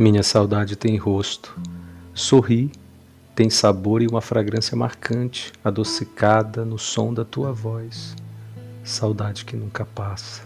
Minha saudade tem rosto, sorri, tem sabor e uma fragrância marcante, adocicada no som da tua voz. Saudade que nunca passa.